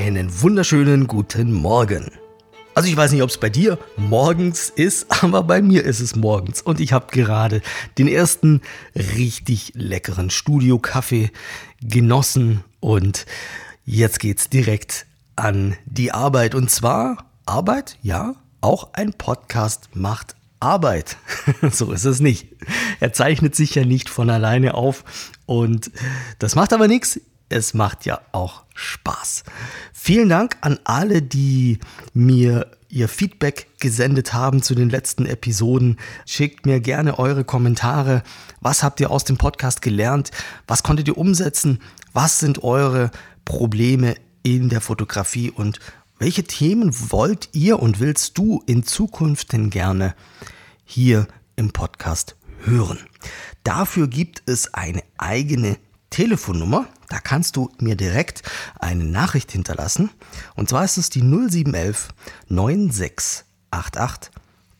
einen wunderschönen guten Morgen. Also ich weiß nicht, ob es bei dir morgens ist, aber bei mir ist es morgens. Und ich habe gerade den ersten richtig leckeren Studio-Kaffee genossen. Und jetzt geht's direkt an die Arbeit. Und zwar Arbeit, ja, auch ein Podcast macht Arbeit. so ist es nicht. Er zeichnet sich ja nicht von alleine auf. Und das macht aber nichts. Es macht ja auch Spaß. Vielen Dank an alle, die mir ihr Feedback gesendet haben zu den letzten Episoden. Schickt mir gerne eure Kommentare. Was habt ihr aus dem Podcast gelernt? Was konntet ihr umsetzen? Was sind eure Probleme in der Fotografie und welche Themen wollt ihr und willst du in Zukunft denn gerne hier im Podcast hören? Dafür gibt es eine eigene Telefonnummer. Da kannst du mir direkt eine Nachricht hinterlassen. Und zwar ist es die 0711 9688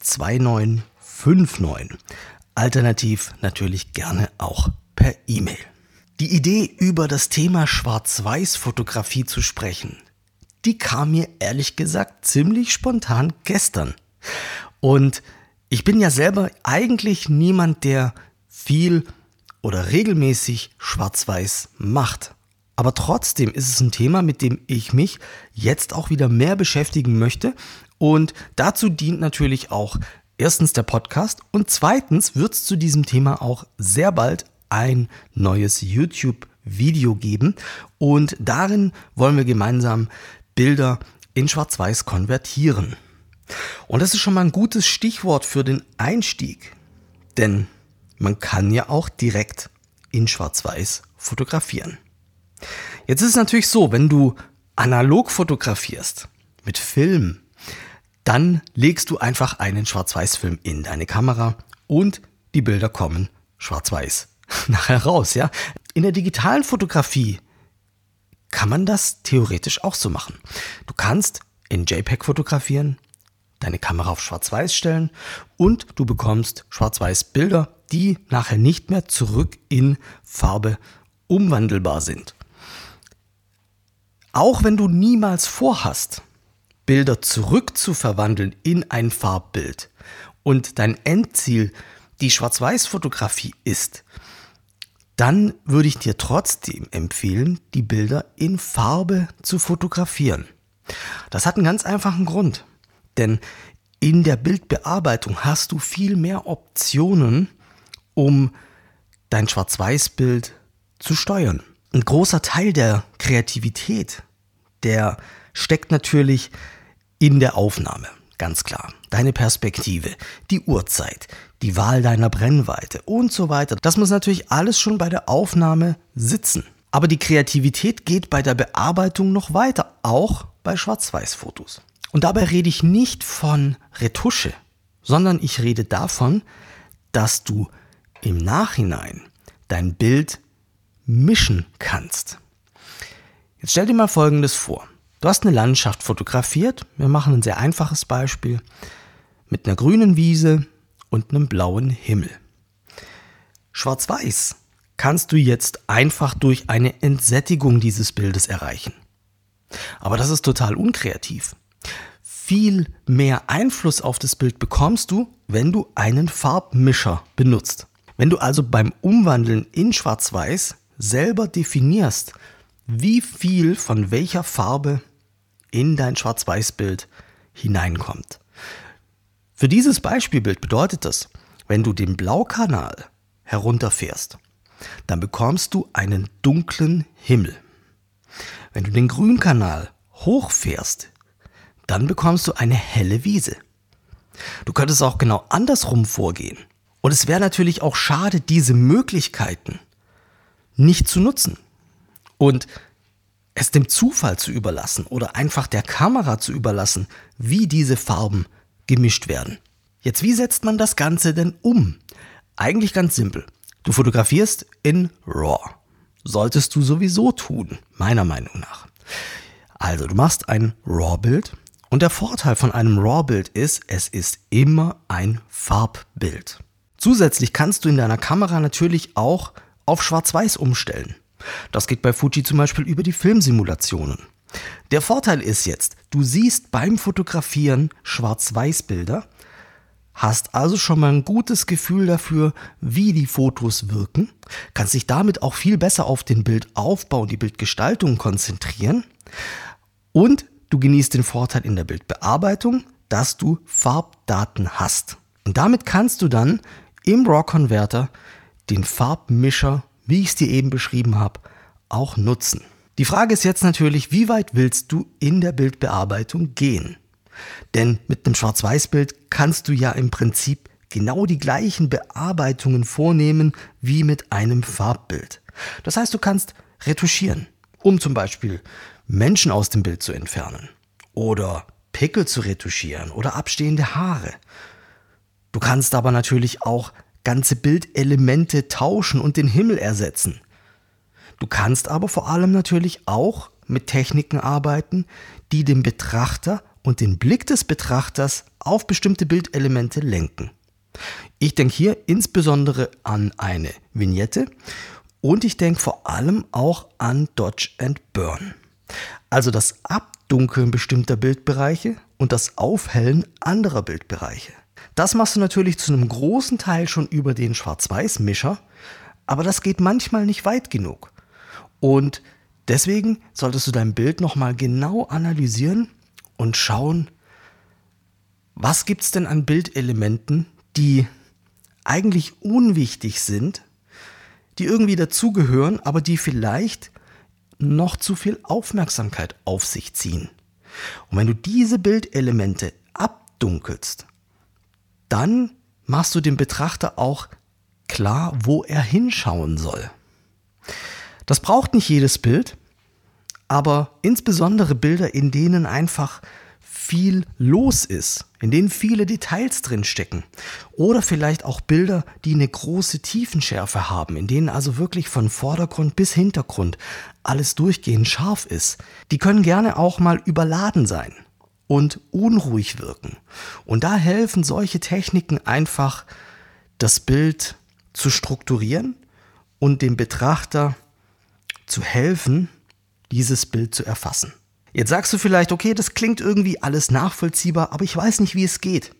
2959. Alternativ natürlich gerne auch per E-Mail. Die Idee, über das Thema Schwarz-Weiß-Fotografie zu sprechen, die kam mir ehrlich gesagt ziemlich spontan gestern. Und ich bin ja selber eigentlich niemand, der viel oder regelmäßig Schwarz-Weiß macht. Aber trotzdem ist es ein Thema, mit dem ich mich jetzt auch wieder mehr beschäftigen möchte. Und dazu dient natürlich auch erstens der Podcast und zweitens wird es zu diesem Thema auch sehr bald ein neues YouTube-Video geben. Und darin wollen wir gemeinsam Bilder in Schwarz-Weiß konvertieren. Und das ist schon mal ein gutes Stichwort für den Einstieg. Denn man kann ja auch direkt in Schwarz-Weiß fotografieren. Jetzt ist es natürlich so, wenn du analog fotografierst mit Film, dann legst du einfach einen Schwarz-Weiß-Film in deine Kamera und die Bilder kommen schwarz-weiß nachher raus, ja. In der digitalen Fotografie kann man das theoretisch auch so machen. Du kannst in JPEG fotografieren, deine Kamera auf Schwarz-Weiß stellen und du bekommst Schwarz-Weiß Bilder, die nachher nicht mehr zurück in Farbe umwandelbar sind. Auch wenn du niemals vorhast, Bilder zurück zu verwandeln in ein Farbbild und dein Endziel die Schwarz-Weiß-Fotografie ist, dann würde ich dir trotzdem empfehlen, die Bilder in Farbe zu fotografieren. Das hat einen ganz einfachen Grund. Denn in der Bildbearbeitung hast du viel mehr Optionen, um dein Schwarz-Weiß-Bild zu steuern. Ein großer Teil der Kreativität, der steckt natürlich in der Aufnahme, ganz klar. Deine Perspektive, die Uhrzeit, die Wahl deiner Brennweite und so weiter. Das muss natürlich alles schon bei der Aufnahme sitzen. Aber die Kreativität geht bei der Bearbeitung noch weiter, auch bei Schwarz-Weiß-Fotos. Und dabei rede ich nicht von Retusche, sondern ich rede davon, dass du im Nachhinein dein Bild mischen kannst. Jetzt stell dir mal Folgendes vor. Du hast eine Landschaft fotografiert. Wir machen ein sehr einfaches Beispiel mit einer grünen Wiese und einem blauen Himmel. Schwarz-Weiß kannst du jetzt einfach durch eine Entsättigung dieses Bildes erreichen. Aber das ist total unkreativ viel mehr Einfluss auf das Bild bekommst du, wenn du einen Farbmischer benutzt. Wenn du also beim Umwandeln in Schwarz-Weiß selber definierst, wie viel von welcher Farbe in dein Schwarz-Weiß-Bild hineinkommt. Für dieses Beispielbild bedeutet das, wenn du den Blaukanal herunterfährst, dann bekommst du einen dunklen Himmel. Wenn du den Grünkanal hochfährst, dann bekommst du eine helle Wiese. Du könntest auch genau andersrum vorgehen. Und es wäre natürlich auch schade, diese Möglichkeiten nicht zu nutzen und es dem Zufall zu überlassen oder einfach der Kamera zu überlassen, wie diese Farben gemischt werden. Jetzt, wie setzt man das Ganze denn um? Eigentlich ganz simpel. Du fotografierst in RAW. Solltest du sowieso tun, meiner Meinung nach. Also, du machst ein RAW-Bild und der Vorteil von einem RAW-Bild ist, es ist immer ein Farbbild. Zusätzlich kannst du in deiner Kamera natürlich auch auf Schwarz-Weiß umstellen. Das geht bei Fuji zum Beispiel über die Filmsimulationen. Der Vorteil ist jetzt, du siehst beim Fotografieren Schwarz-Weiß-Bilder, hast also schon mal ein gutes Gefühl dafür, wie die Fotos wirken, kannst dich damit auch viel besser auf den Bildaufbau und die Bildgestaltung konzentrieren und du genießt den Vorteil in der Bildbearbeitung, dass du Farbdaten hast. Und damit kannst du dann im RAW-Converter den Farbmischer, wie ich es dir eben beschrieben habe, auch nutzen. Die Frage ist jetzt natürlich, wie weit willst du in der Bildbearbeitung gehen? Denn mit einem Schwarz-Weiß-Bild kannst du ja im Prinzip genau die gleichen Bearbeitungen vornehmen wie mit einem Farbbild. Das heißt, du kannst retuschieren, um zum Beispiel Menschen aus dem Bild zu entfernen oder Pickel zu retuschieren oder abstehende Haare. Du kannst aber natürlich auch ganze Bildelemente tauschen und den Himmel ersetzen. Du kannst aber vor allem natürlich auch mit Techniken arbeiten, die den Betrachter und den Blick des Betrachters auf bestimmte Bildelemente lenken. Ich denke hier insbesondere an eine Vignette und ich denke vor allem auch an Dodge and Burn. Also das Abdunkeln bestimmter Bildbereiche und das Aufhellen anderer Bildbereiche. Das machst du natürlich zu einem großen Teil schon über den Schwarz-Weiß-Mischer, aber das geht manchmal nicht weit genug. Und deswegen solltest du dein Bild nochmal genau analysieren und schauen, was gibt es denn an Bildelementen, die eigentlich unwichtig sind, die irgendwie dazugehören, aber die vielleicht noch zu viel Aufmerksamkeit auf sich ziehen. Und wenn du diese Bildelemente abdunkelst, dann machst du dem Betrachter auch klar, wo er hinschauen soll. Das braucht nicht jedes Bild, aber insbesondere Bilder, in denen einfach viel los ist, in denen viele Details drin stecken. Oder vielleicht auch Bilder, die eine große Tiefenschärfe haben, in denen also wirklich von Vordergrund bis Hintergrund alles durchgehend scharf ist. Die können gerne auch mal überladen sein und unruhig wirken. Und da helfen solche Techniken einfach, das Bild zu strukturieren und dem Betrachter zu helfen, dieses Bild zu erfassen. Jetzt sagst du vielleicht, okay, das klingt irgendwie alles nachvollziehbar, aber ich weiß nicht, wie es geht.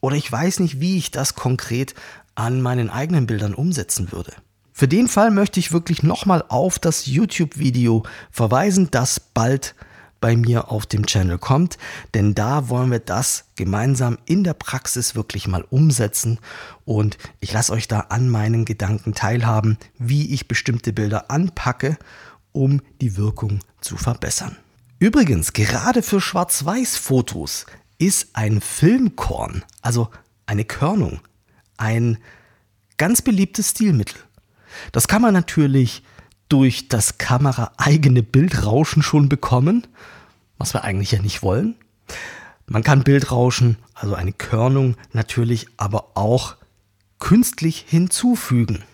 Oder ich weiß nicht, wie ich das konkret an meinen eigenen Bildern umsetzen würde. Für den Fall möchte ich wirklich nochmal auf das YouTube-Video verweisen, das bald bei mir auf dem Channel kommt, denn da wollen wir das gemeinsam in der Praxis wirklich mal umsetzen und ich lasse euch da an meinen Gedanken teilhaben, wie ich bestimmte Bilder anpacke, um die Wirkung zu verbessern. Übrigens, gerade für Schwarz-Weiß-Fotos ist ein Filmkorn, also eine Körnung, ein ganz beliebtes Stilmittel. Das kann man natürlich durch das kameraeigene Bildrauschen schon bekommen, was wir eigentlich ja nicht wollen. Man kann Bildrauschen, also eine Körnung natürlich, aber auch künstlich hinzufügen.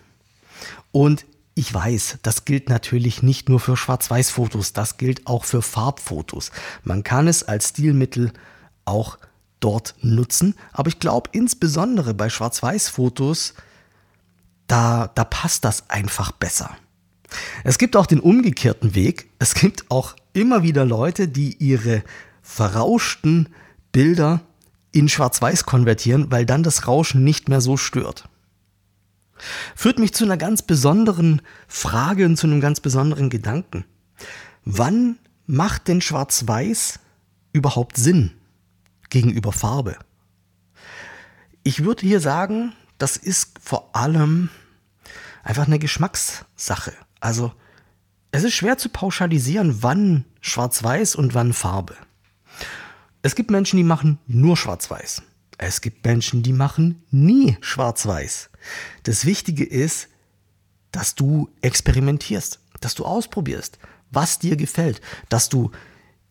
Und ich weiß, das gilt natürlich nicht nur für Schwarz-Weiß-Fotos, das gilt auch für Farbfotos. Man kann es als Stilmittel auch dort nutzen, aber ich glaube insbesondere bei Schwarz-Weiß-Fotos, da, da passt das einfach besser. Es gibt auch den umgekehrten Weg. Es gibt auch immer wieder Leute, die ihre verrauschten Bilder in Schwarz-Weiß konvertieren, weil dann das Rauschen nicht mehr so stört. Führt mich zu einer ganz besonderen Frage und zu einem ganz besonderen Gedanken. Wann macht denn Schwarz-Weiß überhaupt Sinn gegenüber Farbe? Ich würde hier sagen, das ist vor allem einfach eine Geschmackssache. Also es ist schwer zu pauschalisieren, wann Schwarz-Weiß und wann Farbe. Es gibt Menschen, die machen nur Schwarz-Weiß. Es gibt Menschen, die machen nie Schwarz-Weiß. Das Wichtige ist, dass du experimentierst, dass du ausprobierst, was dir gefällt, dass du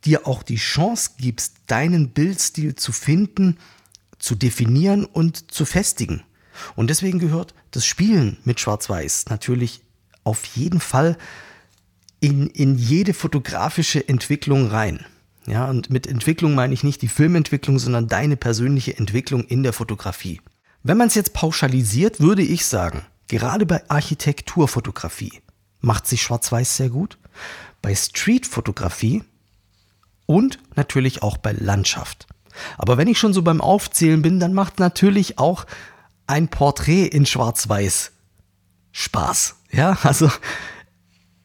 dir auch die Chance gibst, deinen Bildstil zu finden, zu definieren und zu festigen. Und deswegen gehört das Spielen mit Schwarz-Weiß natürlich auf jeden Fall in, in jede fotografische Entwicklung rein. Ja, und mit Entwicklung meine ich nicht die Filmentwicklung, sondern deine persönliche Entwicklung in der Fotografie. Wenn man es jetzt pauschalisiert, würde ich sagen, gerade bei Architekturfotografie macht sich Schwarz-Weiß sehr gut. Bei Streetfotografie und natürlich auch bei Landschaft. Aber wenn ich schon so beim Aufzählen bin, dann macht natürlich auch ein Porträt in Schwarz-Weiß Spaß. Ja, also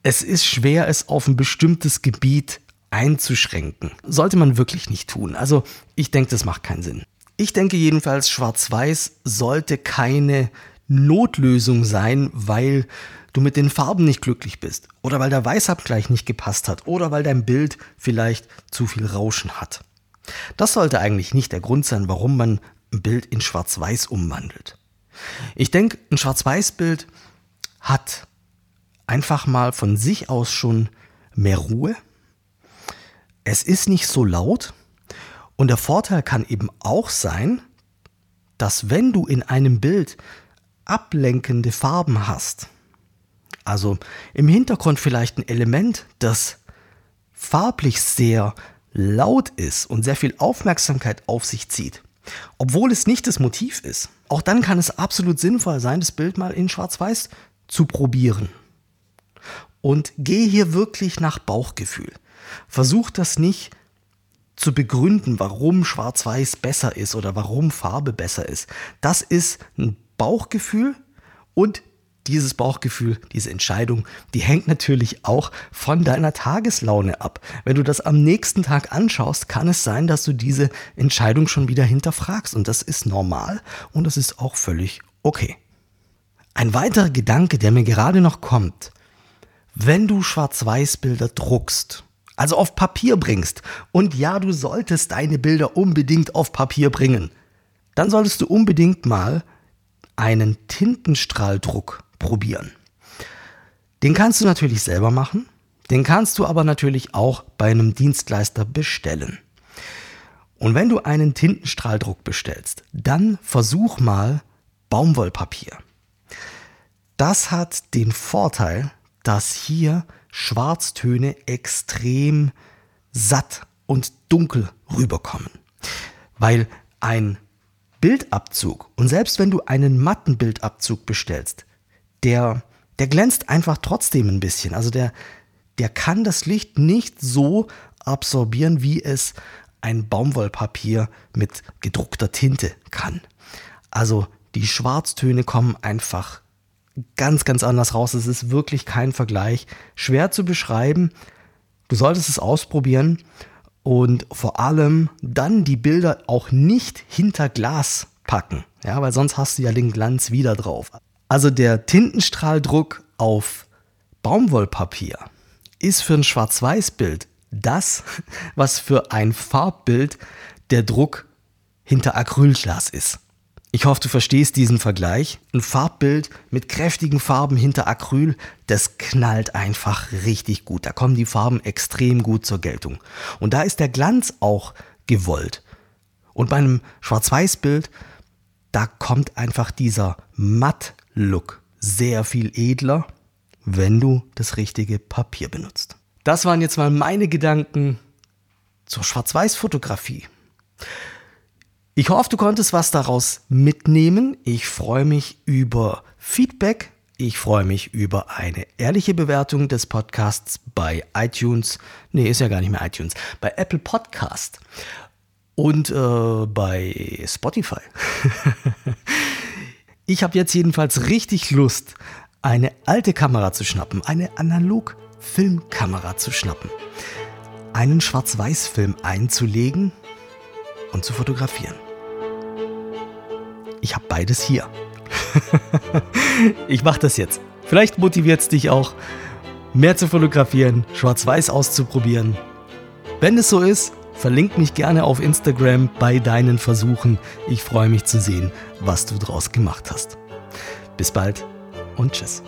es ist schwer, es auf ein bestimmtes Gebiet einzuschränken. Sollte man wirklich nicht tun. Also ich denke, das macht keinen Sinn. Ich denke jedenfalls, Schwarz-Weiß sollte keine Notlösung sein, weil du mit den Farben nicht glücklich bist oder weil der Weißabgleich nicht gepasst hat oder weil dein Bild vielleicht zu viel Rauschen hat. Das sollte eigentlich nicht der Grund sein, warum man ein Bild in Schwarz-Weiß umwandelt. Ich denke, ein Schwarz-Weiß-Bild hat einfach mal von sich aus schon mehr Ruhe. Es ist nicht so laut und der Vorteil kann eben auch sein, dass wenn du in einem Bild ablenkende Farben hast, also im Hintergrund vielleicht ein Element, das farblich sehr laut ist und sehr viel Aufmerksamkeit auf sich zieht, obwohl es nicht das Motiv ist, auch dann kann es absolut sinnvoll sein, das Bild mal in Schwarz-Weiß zu probieren. Und geh hier wirklich nach Bauchgefühl. Versuch das nicht zu begründen, warum Schwarz-Weiß besser ist oder warum Farbe besser ist. Das ist ein Bauchgefühl und dieses Bauchgefühl, diese Entscheidung, die hängt natürlich auch von deiner Tageslaune ab. Wenn du das am nächsten Tag anschaust, kann es sein, dass du diese Entscheidung schon wieder hinterfragst. Und das ist normal und das ist auch völlig okay. Ein weiterer Gedanke, der mir gerade noch kommt, wenn du Schwarz-Weiß-Bilder druckst, also auf Papier bringst, und ja, du solltest deine Bilder unbedingt auf Papier bringen, dann solltest du unbedingt mal einen Tintenstrahldruck probieren. Den kannst du natürlich selber machen, den kannst du aber natürlich auch bei einem Dienstleister bestellen. Und wenn du einen Tintenstrahldruck bestellst, dann versuch mal Baumwollpapier. Das hat den Vorteil, dass hier Schwarztöne extrem satt und dunkel rüberkommen. Weil ein Bildabzug, und selbst wenn du einen matten Bildabzug bestellst, der, der glänzt einfach trotzdem ein bisschen. Also der, der kann das Licht nicht so absorbieren, wie es ein Baumwollpapier mit gedruckter Tinte kann. Also die Schwarztöne kommen einfach ganz, ganz anders raus. Es ist wirklich kein Vergleich. Schwer zu beschreiben. Du solltest es ausprobieren und vor allem dann die Bilder auch nicht hinter Glas packen. Ja, weil sonst hast du ja den Glanz wieder drauf. Also der Tintenstrahldruck auf Baumwollpapier ist für ein Schwarz-Weiß-Bild das, was für ein Farbbild der Druck hinter Acrylglas ist. Ich hoffe, du verstehst diesen Vergleich. Ein Farbbild mit kräftigen Farben hinter Acryl, das knallt einfach richtig gut. Da kommen die Farben extrem gut zur Geltung. Und da ist der Glanz auch gewollt. Und bei einem Schwarz-Weiß-Bild, da kommt einfach dieser matt Look sehr viel edler, wenn du das richtige Papier benutzt. Das waren jetzt mal meine Gedanken zur Schwarz-Weiß-Fotografie. Ich hoffe, du konntest was daraus mitnehmen. Ich freue mich über Feedback. Ich freue mich über eine ehrliche Bewertung des Podcasts bei iTunes. Nee, ist ja gar nicht mehr iTunes. Bei Apple Podcast und äh, bei Spotify. Ich habe jetzt jedenfalls richtig Lust, eine alte Kamera zu schnappen, eine Analog-Filmkamera zu schnappen, einen Schwarz-Weiß-Film einzulegen und zu fotografieren. Ich habe beides hier. ich mache das jetzt. Vielleicht motiviert es dich auch, mehr zu fotografieren, Schwarz-Weiß auszuprobieren. Wenn es so ist, Verlink mich gerne auf Instagram bei deinen Versuchen. Ich freue mich zu sehen, was du draus gemacht hast. Bis bald und tschüss.